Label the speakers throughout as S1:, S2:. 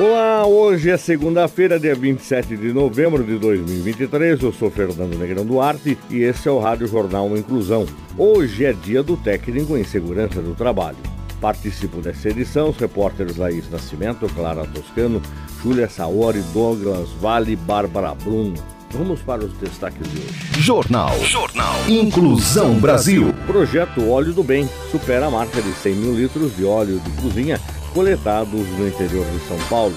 S1: Olá, hoje é segunda-feira, dia 27 de novembro de 2023. Eu sou Fernando Negrão Duarte e esse é o Rádio Jornal Inclusão. Hoje é dia do técnico em segurança do trabalho. Participam dessa edição os repórteres Laís Nascimento, Clara Toscano, Júlia Saori, Douglas Vale, Bárbara Bruno. Vamos para os destaques de hoje.
S2: Jornal. Jornal. Inclusão Brasil.
S1: Projeto Óleo do Bem supera a marca de 100 mil litros de óleo de cozinha coletados no interior de São Paulo.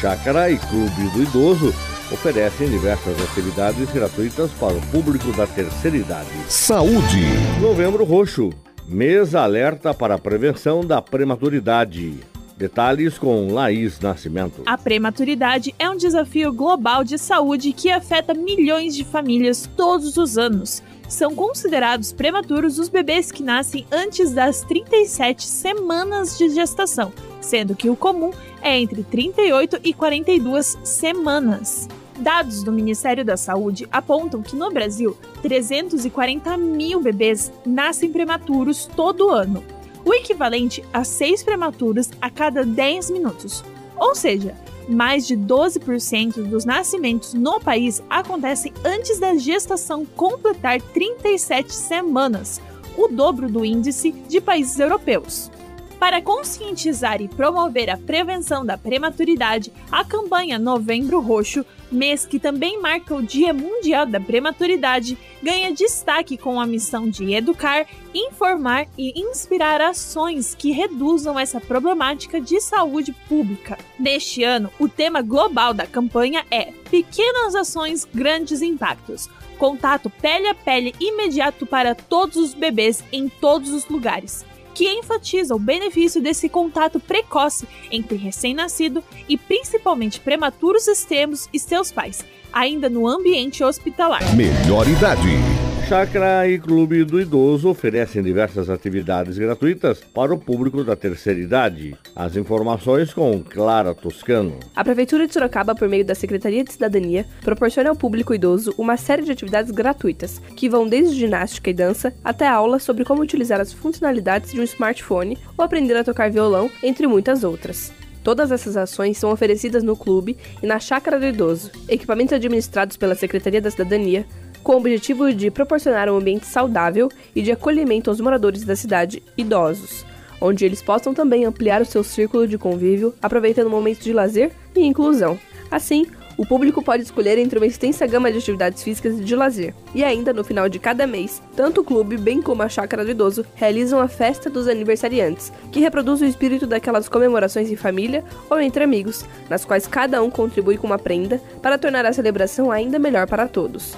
S1: Chácara e Clube do Idoso oferecem diversas atividades gratuitas para o público da terceira idade.
S2: Saúde.
S1: Novembro Roxo. Mês alerta para a prevenção da prematuridade. Detalhes com Laís Nascimento.
S3: A prematuridade é um desafio global de saúde que afeta milhões de famílias todos os anos. São considerados prematuros os bebês que nascem antes das 37 semanas de gestação, sendo que o comum é entre 38 e 42 semanas. Dados do Ministério da Saúde apontam que no Brasil, 340 mil bebês nascem prematuros todo ano, o equivalente a 6 prematuros a cada 10 minutos. Ou seja, mais de 12% dos nascimentos no país acontecem antes da gestação completar 37 semanas, o dobro do índice de países europeus. Para conscientizar e promover a prevenção da prematuridade, a campanha Novembro Roxo, mês que também marca o Dia Mundial da Prematuridade, ganha destaque com a missão de educar, informar e inspirar ações que reduzam essa problemática de saúde pública. Neste ano, o tema global da campanha é Pequenas Ações, Grandes Impactos. Contato pele a pele imediato para todos os bebês em todos os lugares que enfatiza o benefício desse contato precoce entre recém-nascido e principalmente prematuros extremos e seus pais, ainda no ambiente hospitalar.
S2: Melhor idade.
S1: Chácara e Clube do Idoso oferecem diversas atividades gratuitas para o público da terceira idade. As informações com Clara Toscano.
S4: A Prefeitura de Sorocaba, por meio da Secretaria de Cidadania, proporciona ao público idoso uma série de atividades gratuitas, que vão desde ginástica e dança até aulas sobre como utilizar as funcionalidades de um smartphone ou aprender a tocar violão, entre muitas outras. Todas essas ações são oferecidas no clube e na Chácara do Idoso, equipamentos administrados pela Secretaria da Cidadania, com o objetivo de proporcionar um ambiente saudável e de acolhimento aos moradores da cidade idosos, onde eles possam também ampliar o seu círculo de convívio, aproveitando momentos de lazer e inclusão. Assim, o público pode escolher entre uma extensa gama de atividades físicas e de lazer. E ainda, no final de cada mês, tanto o clube bem como a chácara do idoso realizam a festa dos aniversariantes, que reproduz o espírito daquelas comemorações em família ou entre amigos, nas quais cada um contribui com uma prenda para tornar a celebração ainda melhor para todos.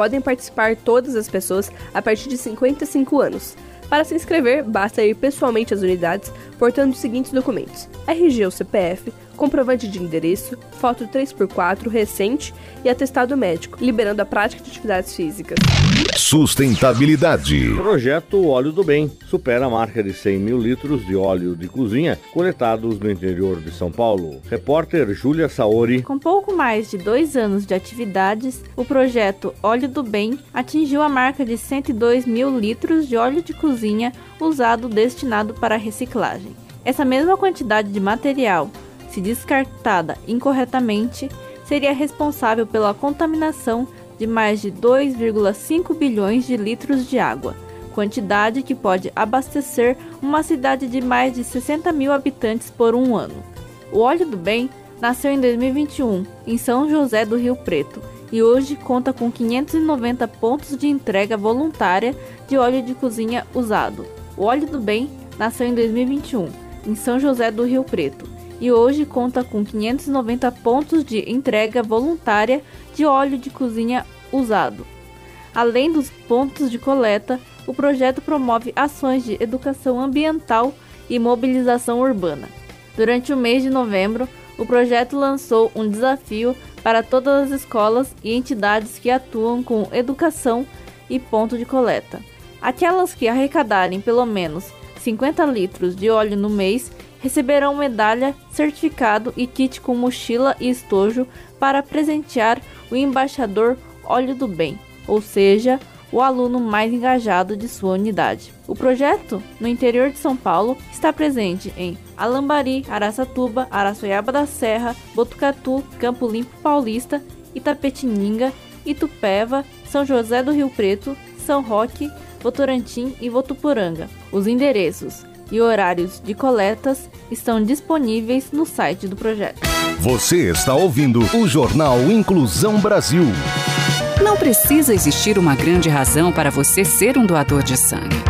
S4: Podem participar todas as pessoas a partir de 55 anos. Para se inscrever, basta ir pessoalmente às unidades portando os seguintes documentos: RG ou CPF, comprovante de endereço, foto 3x4 recente e atestado médico, liberando a prática de atividades físicas.
S2: Sustentabilidade.
S1: Projeto Óleo do Bem supera a marca de 100 mil litros de óleo de cozinha coletados no interior de São Paulo. Repórter Júlia Saori.
S5: Com pouco mais de dois anos de atividades, o projeto Óleo do Bem atingiu a marca de 102 mil litros de óleo de cozinha usado destinado para reciclagem. Essa mesma quantidade de material se descartada incorretamente, seria responsável pela contaminação de mais de 2,5 bilhões de litros de água, quantidade que pode abastecer uma cidade de mais de 60 mil habitantes por um ano. O Óleo do Bem nasceu em 2021 em São José do Rio Preto e hoje conta com 590 pontos de entrega voluntária de óleo de cozinha usado. O Óleo do Bem nasceu em 2021 em São José do Rio Preto e hoje conta com 590 pontos de entrega voluntária de óleo de cozinha usado. Além dos pontos de coleta, o projeto promove ações de educação ambiental e mobilização urbana. Durante o mês de novembro, o projeto lançou um desafio para todas as escolas e entidades que atuam com educação e ponto de coleta. Aquelas que arrecadarem pelo menos 50 litros de óleo no mês receberão medalha, certificado e kit com mochila e estojo para presentear o embaixador Óleo do Bem, ou seja, o aluno mais engajado de sua unidade. O projeto, no interior de São Paulo, está presente em Alambari, Araçatuba, Araçoiaba da Serra, Botucatu, Campo Limpo Paulista, Itapetininga, Itupeva, São José do Rio Preto, São Roque, Votorantim e Votuporanga. Os endereços e horários de coletas estão disponíveis no site do projeto.
S2: Você está ouvindo o Jornal Inclusão Brasil.
S6: Não precisa existir uma grande razão para você ser um doador de sangue.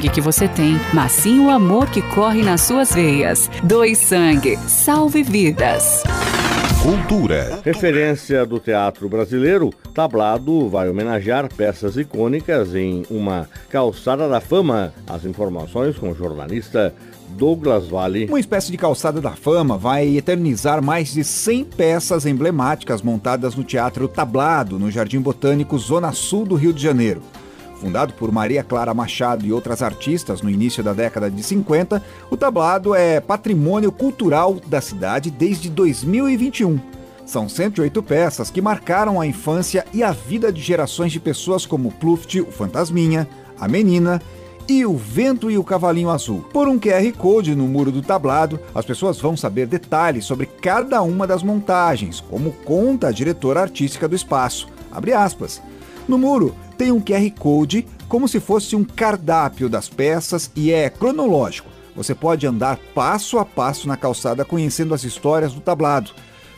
S6: que você tem, mas sim o amor que corre nas suas veias. Doe sangue, salve vidas.
S2: Cultura.
S1: Referência do teatro brasileiro, Tablado vai homenagear peças icônicas em uma calçada da fama. As informações com o jornalista Douglas Vale.
S7: Uma espécie de calçada da fama vai eternizar mais de 100 peças emblemáticas montadas no Teatro Tablado, no Jardim Botânico, Zona Sul do Rio de Janeiro. Fundado por Maria Clara Machado e outras artistas no início da década de 50, o tablado é patrimônio cultural da cidade desde 2021. São 108 peças que marcaram a infância e a vida de gerações de pessoas como Pluft, o Fantasminha, a Menina e o Vento e o Cavalinho Azul. Por um QR Code no muro do tablado, as pessoas vão saber detalhes sobre cada uma das montagens, como conta a diretora artística do espaço. Abre aspas. No muro tem um QR Code como se fosse um cardápio das peças e é cronológico. Você pode andar passo a passo na calçada conhecendo as histórias do tablado.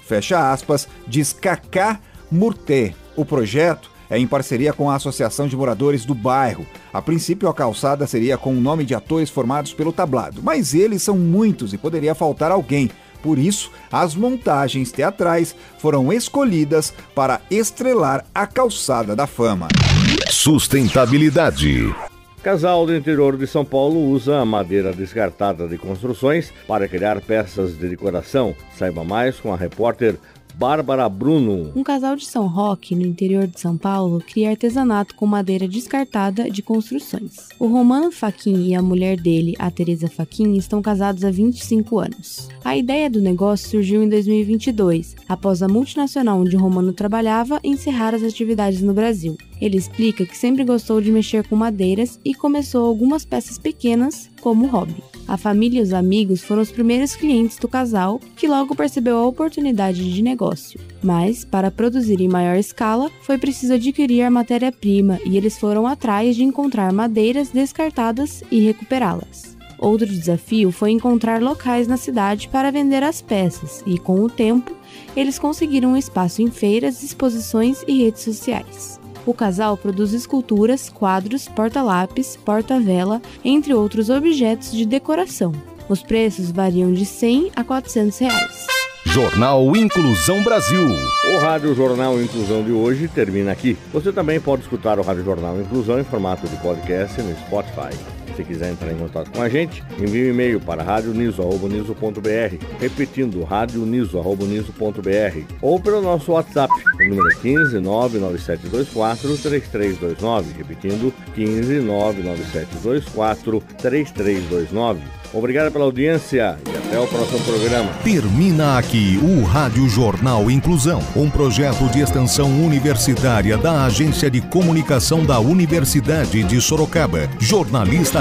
S7: Fecha aspas, diz Kaká Murté. O projeto é em parceria com a Associação de Moradores do Bairro. A princípio, a calçada seria com o nome de atores formados pelo tablado, mas eles são muitos e poderia faltar alguém. Por isso, as montagens teatrais foram escolhidas para estrelar a calçada da fama.
S2: Sustentabilidade.
S1: Casal do interior de São Paulo usa madeira descartada de construções para criar peças de decoração. Saiba mais com a repórter Bárbara Bruno.
S8: Um casal de São Roque, no interior de São Paulo, cria artesanato com madeira descartada de construções. O Romano Faquin e a mulher dele, a Teresa Faquin, estão casados há 25 anos. A ideia do negócio surgiu em 2022, após a multinacional onde o Romano trabalhava encerrar as atividades no Brasil. Ele explica que sempre gostou de mexer com madeiras e começou algumas peças pequenas como hobby. A família e os amigos foram os primeiros clientes do casal, que logo percebeu a oportunidade de negócio. Mas, para produzir em maior escala, foi preciso adquirir a matéria-prima e eles foram atrás de encontrar madeiras descartadas e recuperá-las. Outro desafio foi encontrar locais na cidade para vender as peças, e com o tempo, eles conseguiram um espaço em feiras, exposições e redes sociais. O casal produz esculturas, quadros, porta-lápis, porta-vela, entre outros objetos de decoração. Os preços variam de 100 a 400 reais.
S2: Jornal Inclusão Brasil.
S1: O Rádio Jornal Inclusão de hoje termina aqui. Você também pode escutar o Rádio Jornal Inclusão em formato de podcast no Spotify. Se quiser entrar em contato com a gente, envie um e-mail para radioniso.br, repetindo radioniso.br ou pelo nosso WhatsApp, o número é 15 99724 3329, repetindo 15 99724 3329. Obrigado pela audiência e até o próximo programa.
S2: Termina aqui o Rádio Jornal Inclusão, um projeto de extensão universitária da Agência de Comunicação da Universidade de Sorocaba. Jornalista